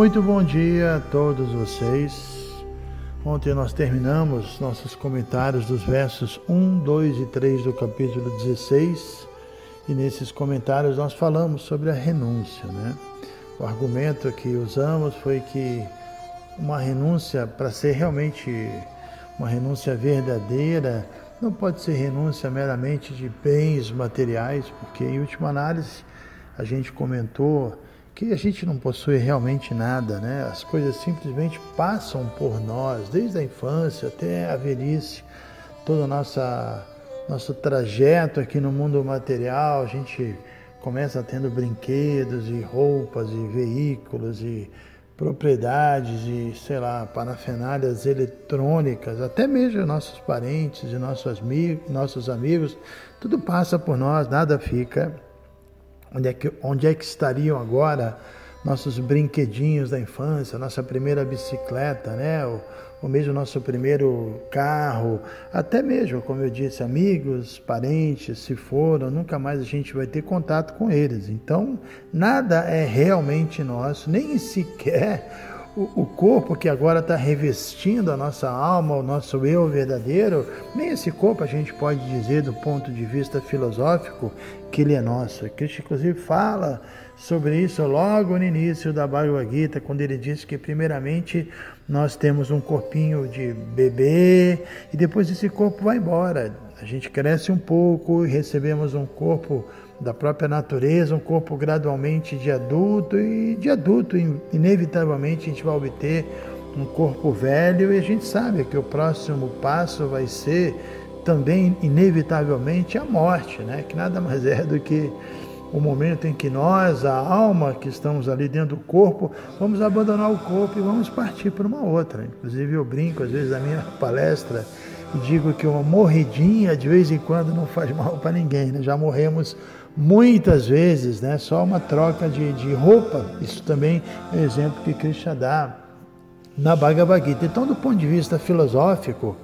Muito bom dia a todos vocês. Ontem nós terminamos nossos comentários dos versos 1, 2 e 3 do capítulo 16 e nesses comentários nós falamos sobre a renúncia. Né? O argumento que usamos foi que uma renúncia, para ser realmente uma renúncia verdadeira, não pode ser renúncia meramente de bens materiais, porque em última análise a gente comentou que a gente não possui realmente nada, né? As coisas simplesmente passam por nós, desde a infância até a velhice, todo o nosso trajeto aqui no mundo material, a gente começa tendo brinquedos e roupas e veículos e propriedades e, sei lá, parafenálias eletrônicas, até mesmo nossos parentes e nossos amigos, nossos amigos, tudo passa por nós, nada fica Onde é, que, onde é que estariam agora nossos brinquedinhos da infância, nossa primeira bicicleta, né? ou, ou mesmo nosso primeiro carro, até mesmo, como eu disse, amigos, parentes, se foram, nunca mais a gente vai ter contato com eles. Então, nada é realmente nosso, nem sequer o, corpo que agora está revestindo a nossa alma, o nosso eu verdadeiro, nem esse corpo a gente pode dizer do ponto de vista filosófico que ele é nosso. Cristo, inclusive, fala sobre isso logo no início da Bhagavad Gita, quando ele diz que, primeiramente, nós temos um corpinho de bebê e depois esse corpo vai embora. A gente cresce um pouco e recebemos um corpo da própria natureza, um corpo gradualmente de adulto e de adulto, inevitavelmente, a gente vai obter um corpo velho e a gente sabe que o próximo passo vai ser também, inevitavelmente, a morte, né? que nada mais é do que o momento em que nós, a alma que estamos ali dentro do corpo, vamos abandonar o corpo e vamos partir para uma outra. Inclusive, eu brinco às vezes na minha palestra e digo que uma morridinha de vez em quando não faz mal para ninguém. Né? Já morremos muitas vezes, né? Só uma troca de, de roupa. Isso também é exemplo que Krishna dá na Bhagavad Gita. Então, do ponto de vista filosófico,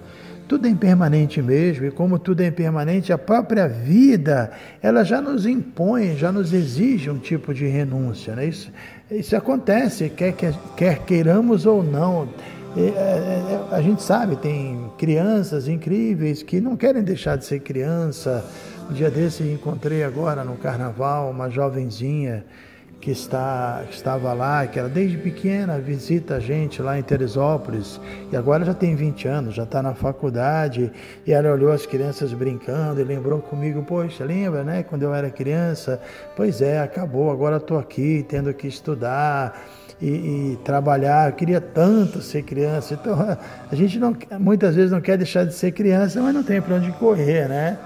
tudo é impermanente mesmo, e como tudo é impermanente, a própria vida, ela já nos impõe, já nos exige um tipo de renúncia. Né? Isso, isso acontece, quer, quer, quer queiramos ou não. É, é, é, a gente sabe, tem crianças incríveis que não querem deixar de ser criança, um dia desse encontrei agora no carnaval uma jovenzinha que está, estava lá, que era desde pequena, visita a gente lá em Teresópolis, e agora já tem 20 anos, já está na faculdade, e ela olhou as crianças brincando e lembrou comigo, poxa, lembra, né, quando eu era criança? Pois é, acabou, agora estou aqui, tendo que estudar, e, e, trabalhar. Eu queria tanto ser criança. Então, a gente não, muitas vezes não quer deixar de ser criança, mas não tem para onde correr, né?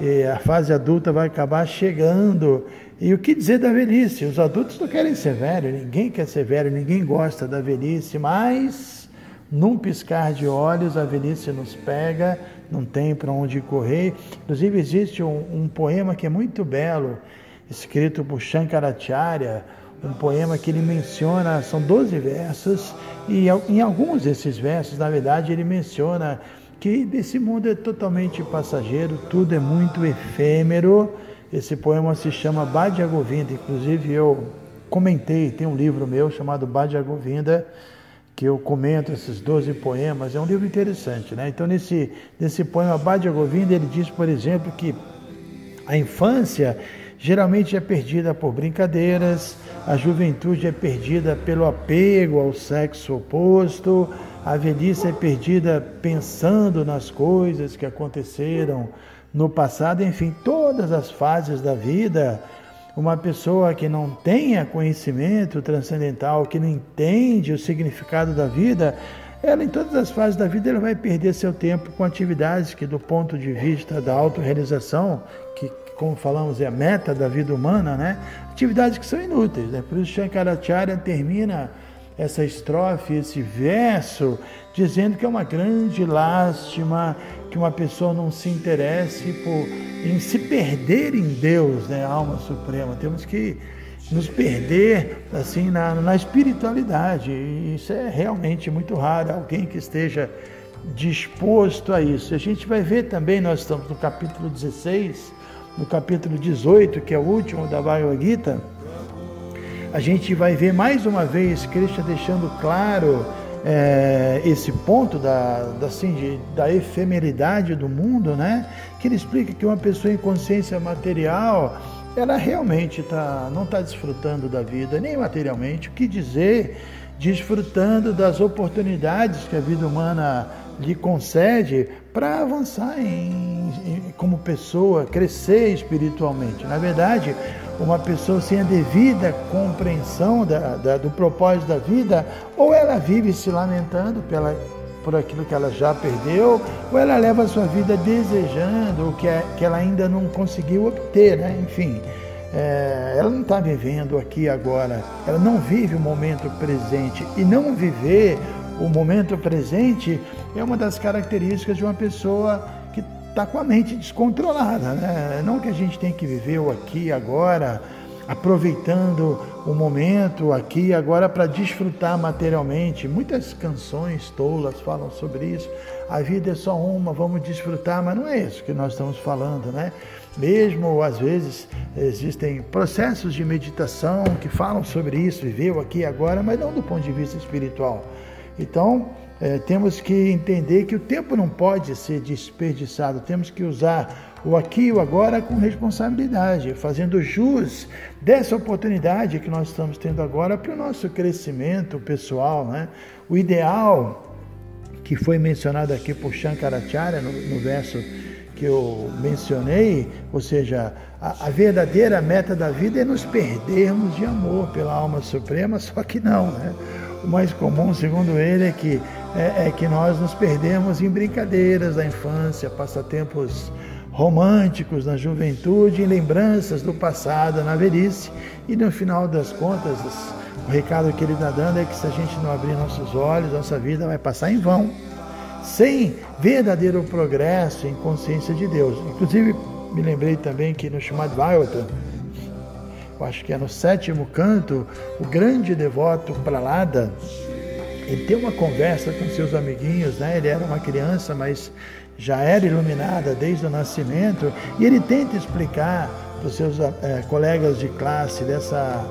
e a fase adulta vai acabar chegando. E o que dizer da velhice? Os adultos não querem ser velhos, ninguém quer ser velho, ninguém gosta da velhice, mas num piscar de olhos a velhice nos pega, não tem para onde correr. Inclusive existe um, um, poema que é muito belo, escrito por Shankaracharya, um poema que ele menciona, são 12 versos, e em alguns desses versos, na verdade, ele menciona que esse mundo é totalmente passageiro, tudo é muito efêmero. Esse poema se chama Bhaja Govinda, inclusive eu comentei, tem um livro meu chamado Bhaja Govinda, que eu comento esses 12 poemas, é um livro interessante, né? Então nesse, nesse poema Bhaja Govinda ele diz, por exemplo, que a infância geralmente é perdida por brincadeiras, a juventude é perdida pelo apego ao sexo oposto, a velhice é perdida pensando nas coisas que aconteceram no passado, enfim, todas as fases da vida uma pessoa que não tenha conhecimento transcendental, que não entende o significado da vida, ela em todas as fases da vida ela vai perder seu tempo com atividades que do ponto de vista da autorrealização, que como falamos é a meta da vida humana, né? Atividades que são inúteis, né? Por isso Shankaracharya termina essa estrofe, esse verso, dizendo que é uma grande lástima que uma pessoa não se interesse por, em se perder em Deus, né, alma suprema. Temos que nos perder assim na, na espiritualidade. E isso é realmente muito raro, alguém que esteja disposto a isso. A gente vai ver também, nós estamos no capítulo 16, no capítulo 18, que é o último da Bhagavad Gita, a gente vai ver mais uma vez Krishna deixando claro é, esse ponto da, da, assim, de, da efemeridade do mundo, né? Que ele explica que uma pessoa em consciência material, ela realmente tá, não está desfrutando da vida, nem materialmente. O que dizer desfrutando das oportunidades que a vida humana lhe concede para avançar em, em, como pessoa, crescer espiritualmente. Na verdade, uma pessoa sem a devida compreensão da, da, do propósito da vida, ou ela vive se lamentando pela, por aquilo que ela já perdeu, ou ela leva a sua vida desejando o que, é, que ela ainda não conseguiu obter, né? enfim. É, ela não está vivendo aqui agora, ela não vive o momento presente. E não viver o momento presente é uma das características de uma pessoa que está com a mente descontrolada. Né? Não que a gente tem que viver o aqui agora, aproveitando o momento aqui agora para desfrutar materialmente. Muitas canções tolas falam sobre isso. A vida é só uma, vamos desfrutar, mas não é isso que nós estamos falando, né? Mesmo às vezes existem processos de meditação que falam sobre isso, viver o aqui agora, mas não do ponto de vista espiritual. Então, é, temos que entender que o tempo não pode ser desperdiçado, temos que usar o aqui e o agora com responsabilidade, fazendo jus dessa oportunidade que nós estamos tendo agora para o nosso crescimento pessoal. Né? O ideal que foi mencionado aqui por Shankaracharya no, no verso que eu mencionei, ou seja, a, a, verdadeira meta da vida é nos perdermos de amor pela alma suprema, só que não, né? O mais comum, segundo ele, é que, é, é que nós nos perdemos em brincadeiras da infância, passatempos românticos na juventude, em lembranças do passado na velhice, e no final das contas, o recado que ele está dando é que se a gente não abrir nossos olhos, nossa vida vai passar em vão, sem verdadeiro progresso em consciência de Deus. Inclusive, me lembrei também que no chamado eu acho que é no sétimo canto, o grande devoto Pralada, ele tem uma conversa com seus amiguinhos, né? Ele era uma criança, mas já era iluminada desde o nascimento, e ele tenta explicar para os seus é, colegas de classe dessa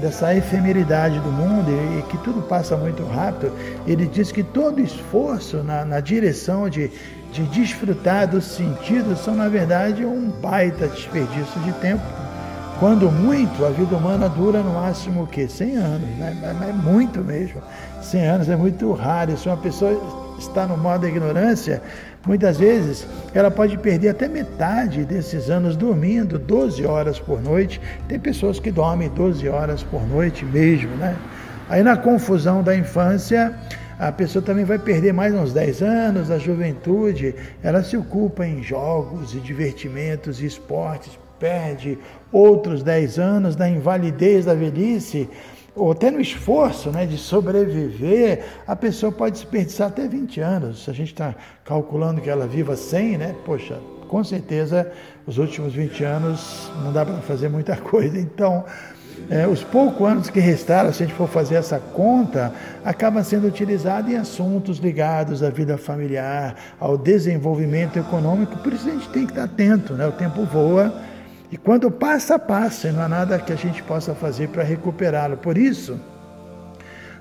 dessa efemeridade do mundo e, que tudo passa muito rápido, ele diz que todo esforço na, na direção de, de desfrutar dos sentidos são, na verdade, um baita desperdício de tempo quando muito, a vida humana dura no máximo o quê? 100 anos, né? Mas é muito mesmo. 100 anos é muito raro. Se uma pessoa está no modo da ignorância, muitas vezes ela pode perder até metade desses anos dormindo 12 horas por noite. Tem pessoas que dormem 12 horas por noite mesmo, né? Aí na confusão da infância, a pessoa também vai perder mais uns 10 anos, a juventude, ela se ocupa em jogos e divertimentos e esportes, perde outros 10 anos da invalidez da velhice, ou até no esforço né, de sobreviver, a pessoa pode desperdiçar até 20 anos. Se a gente está calculando que ela viva 100, né? Poxa, com certeza os últimos 20 anos não dá para fazer muita coisa. Então, é, os poucos anos que restaram, se a gente for fazer essa conta, acaba sendo utilizado em assuntos ligados à vida familiar, ao desenvolvimento econômico. Por isso a gente tem que estar atento, né? O tempo voa e quando passa, passa, não há nada que a gente possa fazer para recuperá-lo. Por isso,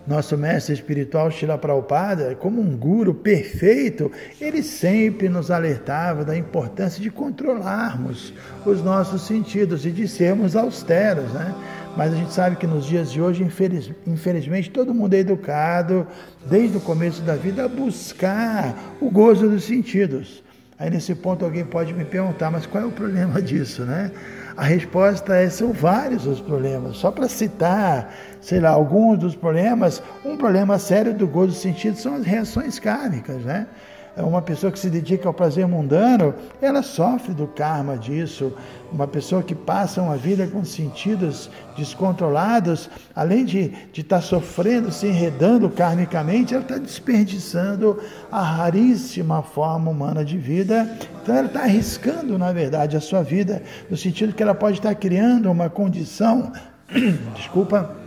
nosso mestre espiritual Shila Prabhupada, como um guru perfeito, ele sempre nos alertava da importância de controlarmos os nossos sentidos e de sermos austeros, né? Mas a gente sabe que nos dias de hoje, infeliz, infelizmente, todo mundo é educado, desde o começo da vida, a buscar o gozo dos sentidos. Aí nesse ponto alguém pode me perguntar, mas qual é o problema disso, né? A resposta é são vários os problemas. Só para citar, sei lá, alguns dos problemas, um problema sério do gozo sentido são as reações kármicas, né? É uma pessoa que se dedica ao prazer mundano, ela sofre do karma disso. Uma pessoa que passa uma vida com sentidos descontrolados, além de estar tá sofrendo, se enredando karmicamente, ela está desperdiçando a raríssima forma humana de vida. Então ela está arriscando, na verdade, a sua vida, no sentido que ela pode estar tá criando uma condição, desculpa,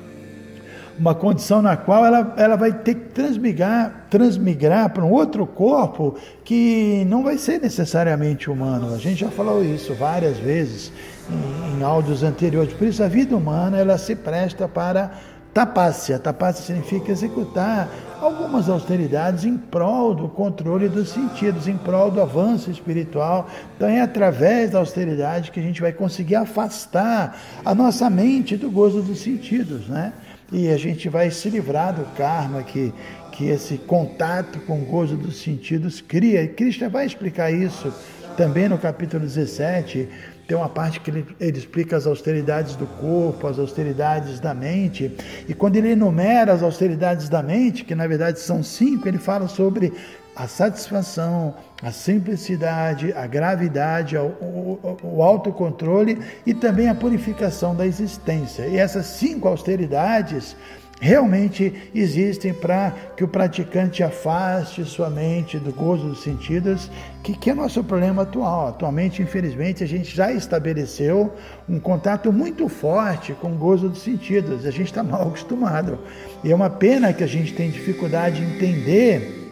uma condição na qual ela, ela vai ter que transmigrar, transmigrar para um outro corpo que não vai ser necessariamente humano. A gente já falou isso várias vezes em, em áudios anteriores. Por isso a vida humana ela se presta para tapácia. Tapácia significa executar algumas austeridades em prol do controle dos sentidos, em prol do avanço espiritual. Então é através da austeridade que a gente vai conseguir afastar a nossa mente do gozo dos sentidos, né? E a gente vai se livrar do karma que, que esse contato com o gozo dos sentidos cria. E Krishna vai explicar isso também no capítulo 17. Tem uma parte que ele, ele, explica as austeridades do corpo, as austeridades da mente. E quando ele enumera as austeridades da mente, que na verdade são cinco, ele fala sobre a satisfação, a simplicidade, a gravidade, o, o, o, autocontrole e também a purificação da existência. E essas cinco austeridades realmente existem para que o praticante afaste sua mente do gozo dos sentidos, que, que é nosso problema atual. Atualmente, infelizmente, a gente já estabeleceu um contato muito forte com o gozo dos sentidos. A gente está mal acostumado. E é uma pena que a gente tem dificuldade de entender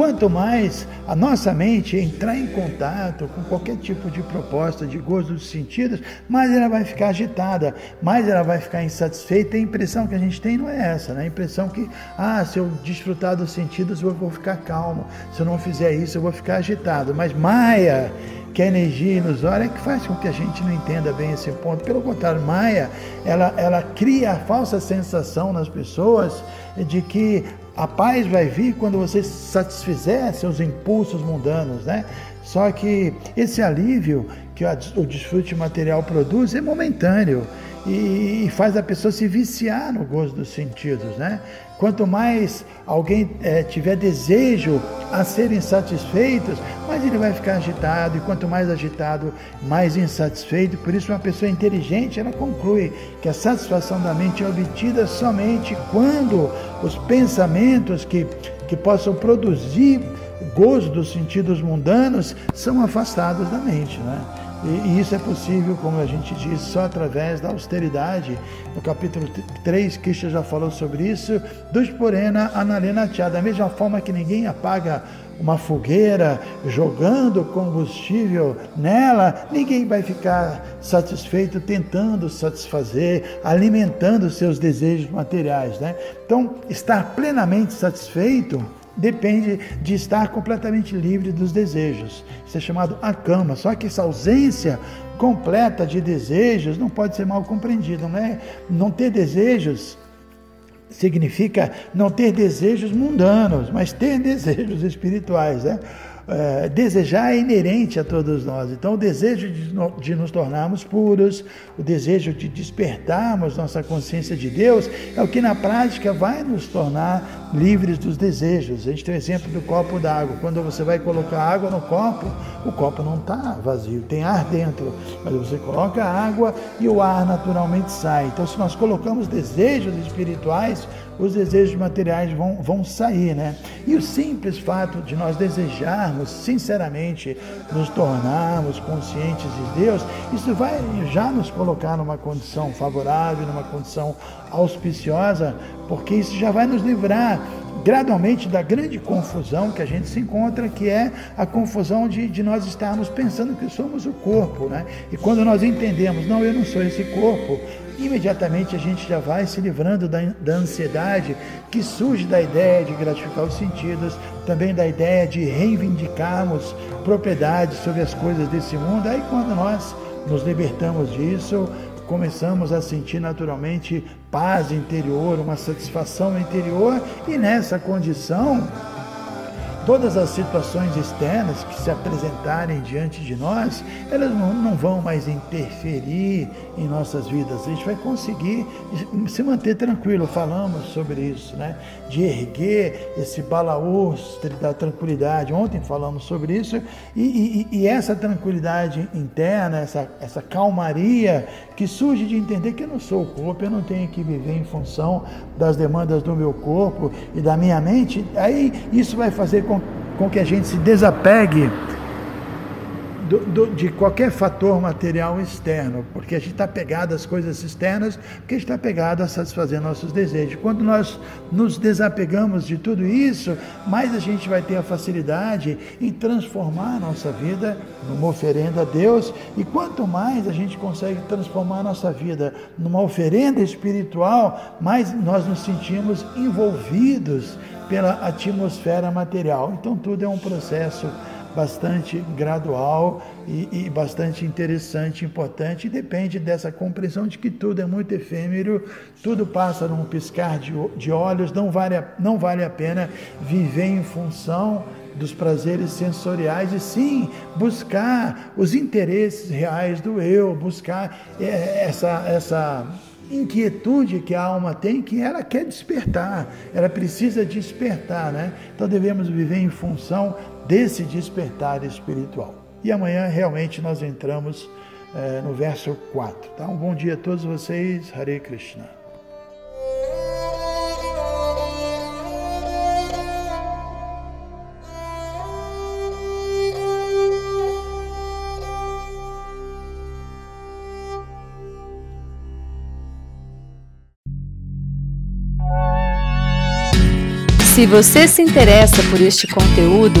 quanto mais a nossa mente entrar em contato com qualquer tipo de proposta de gozo dos sentidos, mais ela vai ficar agitada, mais ela vai ficar insatisfeita. a impressão que a gente tem não é essa, né? A impressão que, ah, se eu desfrutar dos sentidos, eu vou ficar calmo. Se eu não fizer isso, eu vou ficar agitado. Mas Maia, que a energia ilusória é que faz com que a gente não entenda bem esse ponto. Pelo contrário, Maia, ela, ela cria a falsa sensação nas pessoas de que a paz vai vir quando você satisfizer seus impulsos mundanos, né? Só que esse alívio que o desfrute material produz é momentâneo e faz a pessoa se viciar no gozo dos sentidos, né? Quanto mais alguém é, tiver desejo a ser insatisfeitos, mais ele vai ficar agitado, e quanto mais agitado, mais insatisfeito. Por isso, uma pessoa inteligente ela conclui que a satisfação da mente é obtida somente quando os pensamentos que, que possam produzir gozo dos sentidos mundanos são afastados da mente, né? E, isso é possível, como a gente diz, só através da austeridade. No capítulo 3, Krishna já falou sobre isso. Dos porena analena da mesma forma que ninguém apaga uma fogueira jogando combustível nela, ninguém vai ficar satisfeito tentando satisfazer, alimentando seus desejos materiais, né? Então, estar plenamente satisfeito depende de estar completamente livre dos desejos. Isso é chamado a cama. Só que essa ausência completa de desejos não pode ser mal compreendida, não é? Não ter desejos significa não ter desejos mundanos, mas ter desejos espirituais, né? É, desejar é inerente a todos nós. Então, o desejo de, de, nos tornarmos puros, o desejo de despertarmos nossa consciência de Deus, é o que na prática vai nos tornar livres dos desejos. A gente tem o exemplo do copo d'água. Quando você vai colocar água no copo, o copo não está vazio, tem ar dentro, mas você coloca água e o ar naturalmente sai. Então, se nós colocamos desejos espirituais, os desejos materiais vão, vão sair, né? E o simples fato de nós desejarmos sinceramente nos tornarmos conscientes de Deus, isso vai já nos colocar numa condição favorável, numa condição auspiciosa, porque isso já vai nos livrar gradualmente da grande confusão que a gente se encontra, que é a confusão de, de nós estarmos pensando que somos o corpo, né? E quando nós entendemos, não, eu não sou esse corpo, imediatamente a gente já vai se livrando da, da ansiedade que surge da ideia de gratificar os sentidos, também da ideia de reivindicarmos propriedades sobre as coisas desse mundo. Aí quando nós nos libertamos disso, começamos a sentir naturalmente paz interior, uma satisfação interior, e nessa condição todas as situações externas que se apresentarem diante de nós, elas não, vão mais interferir em nossas vidas. A gente vai conseguir se manter tranquilo. Falamos sobre isso, né? De erguer esse balaústre da tranquilidade. Ontem falamos sobre isso e, e, e essa tranquilidade interna, essa, essa calmaria que surge de entender que eu não sou o corpo, eu não tenho que viver em função das demandas do meu corpo e da minha mente, aí isso vai fazer com, com que a gente se desapegue do, do, de qualquer fator material externo, porque a gente está pegado às coisas externas, porque a gente está pegado a satisfazer nossos desejos. Quando nós nos desapegamos de tudo isso, mais a gente vai ter a facilidade em transformar a nossa vida numa oferenda a Deus, e quanto mais a gente consegue transformar a nossa vida numa oferenda espiritual, mais nós nos sentimos envolvidos pela atmosfera material. Então tudo é um processo bastante gradual e, e, bastante interessante, importante, depende dessa compreensão de que tudo é muito efêmero, tudo passa num piscar de, de olhos, não vale, a, não vale a pena viver em função dos prazeres sensoriais e sim buscar os interesses reais do eu, buscar é, essa, essa inquietude que a alma tem que ela quer despertar, ela precisa despertar, né? Então devemos viver em função desse despertar espiritual. E amanhã realmente nós entramos é, no verso 4. Tá? Um bom dia a todos vocês. Hare Krishna. Se você se interessa por este conteúdo,